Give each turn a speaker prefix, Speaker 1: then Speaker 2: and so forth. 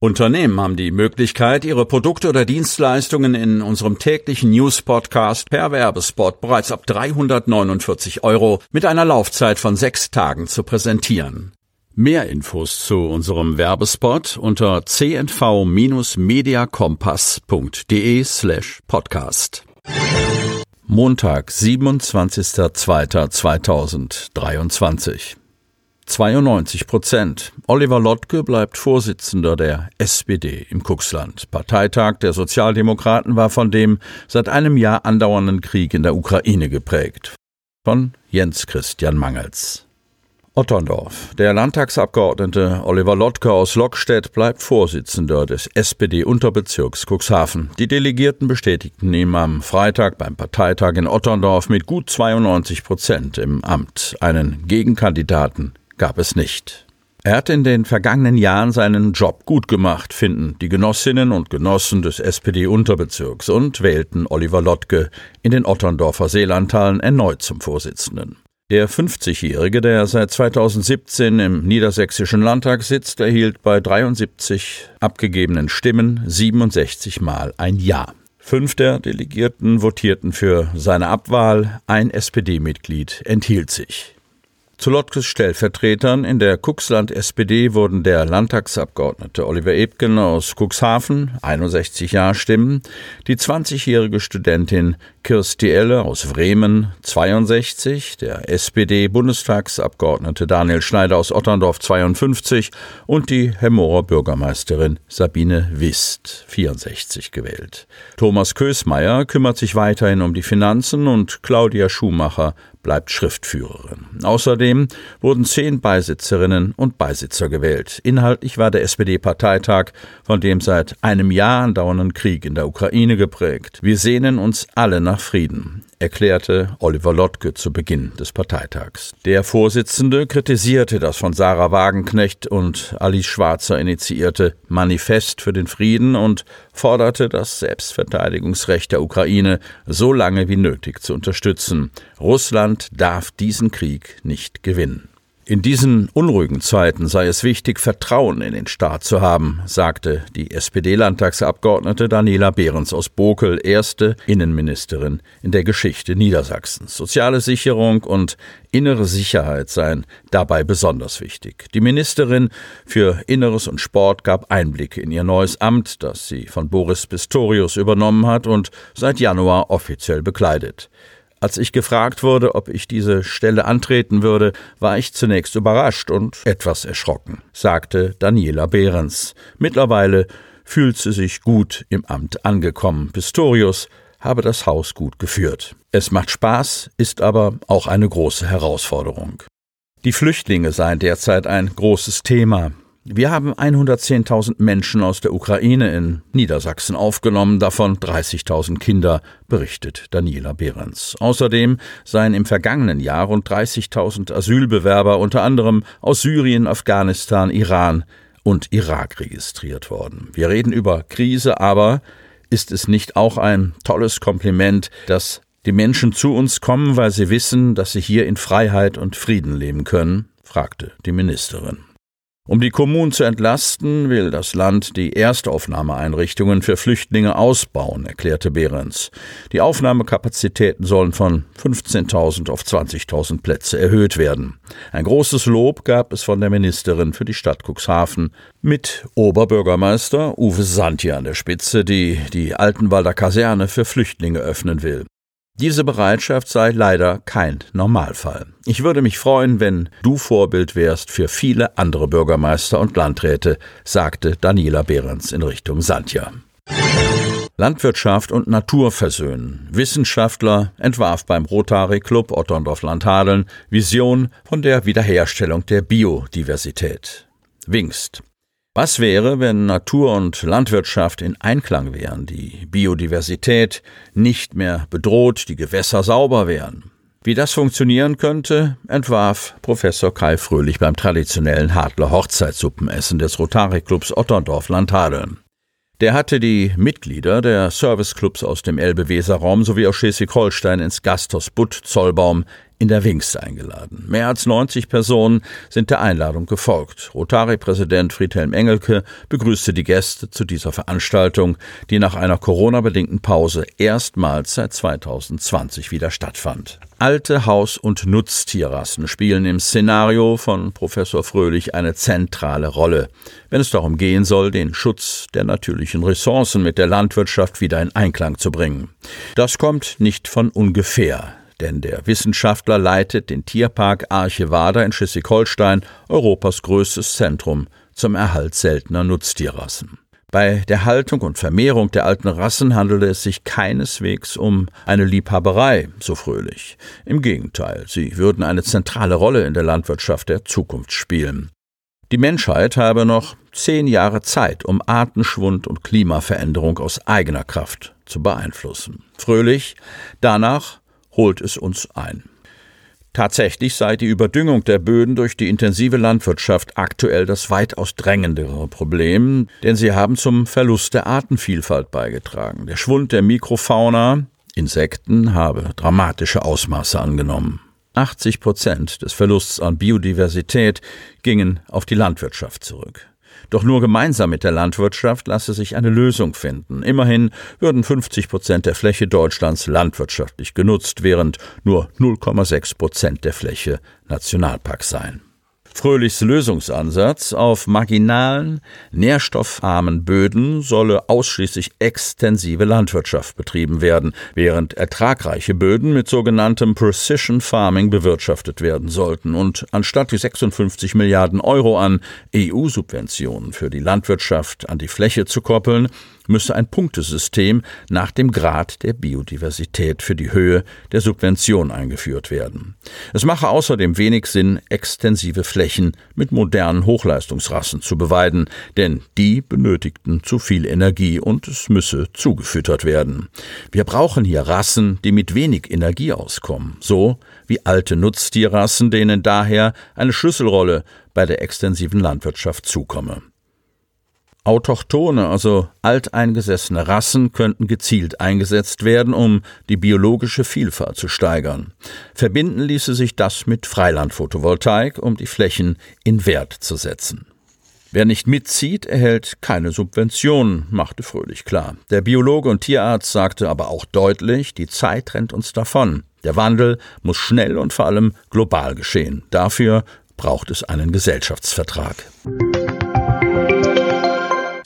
Speaker 1: Unternehmen haben die Möglichkeit, ihre Produkte oder Dienstleistungen in unserem täglichen News-Podcast per Werbespot bereits ab 349 Euro mit einer Laufzeit von sechs Tagen zu präsentieren. Mehr Infos zu unserem Werbespot unter cnv-mediakompass.de slash podcast. Montag, 27.02.2023 92 Prozent. Oliver Lottke bleibt Vorsitzender der SPD im Kuxland. Parteitag der Sozialdemokraten war von dem seit einem Jahr andauernden Krieg in der Ukraine geprägt. Von Jens Christian Mangels. Otterndorf. Der Landtagsabgeordnete Oliver Lottke aus Lockstedt bleibt Vorsitzender des SPD-Unterbezirks Cuxhaven. Die Delegierten bestätigten ihm am Freitag beim Parteitag in Otterndorf mit gut 92 Prozent im Amt. Einen Gegenkandidaten gab es nicht. Er hat in den vergangenen Jahren seinen Job gut gemacht, finden die Genossinnen und Genossen des SPD-Unterbezirks und wählten Oliver Lottke in den Otterndorfer Seelandtalen erneut zum Vorsitzenden. Der 50-Jährige, der seit 2017 im Niedersächsischen Landtag sitzt, erhielt bei 73 abgegebenen Stimmen 67 Mal ein Ja. Fünf der Delegierten votierten für seine Abwahl, ein SPD-Mitglied enthielt sich. Zu Lotkes Stellvertretern in der Cuxland SPD wurden der Landtagsabgeordnete Oliver Ebgen aus Cuxhaven, 61 Jahre Stimmen, die 20-jährige Studentin Kirsti Elle aus Bremen, 62, der SPD-Bundestagsabgeordnete Daniel Schneider aus Otterndorf, 52 und die Hemmorer Bürgermeisterin Sabine Wist, 64 gewählt. Thomas Kösmeier kümmert sich weiterhin um die Finanzen und Claudia Schumacher bleibt Schriftführerin. Außerdem wurden zehn Beisitzerinnen und Beisitzer gewählt. Inhaltlich war der SPD-Parteitag von dem seit einem Jahr andauernden Krieg in der Ukraine geprägt. Wir sehnen uns alle nach Frieden erklärte Oliver Lottke zu Beginn des Parteitags. Der Vorsitzende kritisierte das von Sarah Wagenknecht und Alice Schwarzer initiierte Manifest für den Frieden und forderte das Selbstverteidigungsrecht der Ukraine so lange wie nötig zu unterstützen. Russland darf diesen Krieg nicht gewinnen. In diesen unruhigen Zeiten sei es wichtig, Vertrauen in den Staat zu haben, sagte die SPD-Landtagsabgeordnete Daniela Behrens aus Bokel, erste Innenministerin in der Geschichte Niedersachsens. Soziale Sicherung und innere Sicherheit seien dabei besonders wichtig. Die Ministerin für Inneres und Sport gab Einblicke in ihr neues Amt, das sie von Boris Pistorius übernommen hat und seit Januar offiziell bekleidet. Als ich gefragt wurde, ob ich diese Stelle antreten würde, war ich zunächst überrascht und etwas erschrocken, sagte Daniela Behrens. Mittlerweile fühlt sie sich gut im Amt angekommen. Pistorius habe das Haus gut geführt. Es macht Spaß, ist aber auch eine große Herausforderung. Die Flüchtlinge seien derzeit ein großes Thema. Wir haben 110.000 Menschen aus der Ukraine in Niedersachsen aufgenommen, davon 30.000 Kinder, berichtet Daniela Behrens. Außerdem seien im vergangenen Jahr rund 30.000 Asylbewerber unter anderem aus Syrien, Afghanistan, Iran und Irak registriert worden. Wir reden über Krise, aber ist es nicht auch ein tolles Kompliment, dass die Menschen zu uns kommen, weil sie wissen, dass sie hier in Freiheit und Frieden leben können? fragte die Ministerin. Um die Kommunen zu entlasten, will das Land die Erstaufnahmeeinrichtungen für Flüchtlinge ausbauen, erklärte Behrens. Die Aufnahmekapazitäten sollen von 15.000 auf 20.000 Plätze erhöht werden. Ein großes Lob gab es von der Ministerin für die Stadt Cuxhaven mit Oberbürgermeister Uwe Santi an der Spitze, die die Altenwalder Kaserne für Flüchtlinge öffnen will. Diese Bereitschaft sei leider kein Normalfall. Ich würde mich freuen, wenn du Vorbild wärst für viele andere Bürgermeister und Landräte, sagte Daniela Behrens in Richtung Sandja. Landwirtschaft und Natur versöhnen. Wissenschaftler entwarf beim Rotary Club Otterndorf-Landhadeln Vision von der Wiederherstellung der Biodiversität. Wingst. Was wäre, wenn Natur und Landwirtschaft in Einklang wären, die Biodiversität nicht mehr bedroht, die Gewässer sauber wären? Wie das funktionieren könnte, entwarf Professor Kai Fröhlich beim traditionellen Hadler Hochzeitssuppenessen des Rotary Clubs Otterndorf-Landhadeln. Der hatte die Mitglieder der Serviceclubs aus dem Elbe-Weser-Raum sowie aus Schleswig-Holstein ins Gasthaus Butt Zollbaum in der Wingst eingeladen. Mehr als 90 Personen sind der Einladung gefolgt. Rotary-Präsident Friedhelm Engelke begrüßte die Gäste zu dieser Veranstaltung, die nach einer Corona-bedingten Pause erstmals seit 2020 wieder stattfand. Alte Haus- und Nutztierrassen spielen im Szenario von Professor Fröhlich eine zentrale Rolle, wenn es darum gehen soll, den Schutz der natürlichen Ressourcen mit der Landwirtschaft wieder in Einklang zu bringen. Das kommt nicht von ungefähr denn der Wissenschaftler leitet den Tierpark Archevada in Schleswig-Holstein, Europas größtes Zentrum zum Erhalt seltener Nutztierrassen. Bei der Haltung und Vermehrung der alten Rassen handelte es sich keineswegs um eine Liebhaberei, so fröhlich. Im Gegenteil, sie würden eine zentrale Rolle in der Landwirtschaft der Zukunft spielen. Die Menschheit habe noch zehn Jahre Zeit, um Artenschwund und Klimaveränderung aus eigener Kraft zu beeinflussen. Fröhlich, danach holt es uns ein. Tatsächlich sei die Überdüngung der Böden durch die intensive Landwirtschaft aktuell das weitaus drängendere Problem, denn sie haben zum Verlust der Artenvielfalt beigetragen. Der Schwund der Mikrofauna, Insekten, habe dramatische Ausmaße angenommen. 80 Prozent des Verlusts an Biodiversität gingen auf die Landwirtschaft zurück. Doch nur gemeinsam mit der Landwirtschaft lasse sich eine Lösung finden. Immerhin würden 50 Prozent der Fläche Deutschlands landwirtschaftlich genutzt, während nur 0,6 Prozent der Fläche Nationalpark seien. Fröhlichs Lösungsansatz auf marginalen, nährstoffarmen Böden solle ausschließlich extensive Landwirtschaft betrieben werden, während ertragreiche Böden mit sogenanntem Precision Farming bewirtschaftet werden sollten und anstatt die 56 Milliarden Euro an EU-Subventionen für die Landwirtschaft an die Fläche zu koppeln, müsse ein Punktesystem nach dem Grad der Biodiversität für die Höhe der Subvention eingeführt werden. Es mache außerdem wenig Sinn, extensive Flächen mit modernen Hochleistungsrassen zu beweiden, denn die benötigten zu viel Energie und es müsse zugefüttert werden. Wir brauchen hier Rassen, die mit wenig Energie auskommen, so wie alte Nutztierrassen, denen daher eine Schlüsselrolle bei der extensiven Landwirtschaft zukomme. Autochtone, also alteingesessene Rassen, könnten gezielt eingesetzt werden, um die biologische Vielfalt zu steigern. Verbinden ließe sich das mit Freilandphotovoltaik, um die Flächen in Wert zu setzen. Wer nicht mitzieht, erhält keine Subventionen, machte Fröhlich klar. Der Biologe und Tierarzt sagte aber auch deutlich, die Zeit rennt uns davon. Der Wandel muss schnell und vor allem global geschehen. Dafür braucht es einen Gesellschaftsvertrag.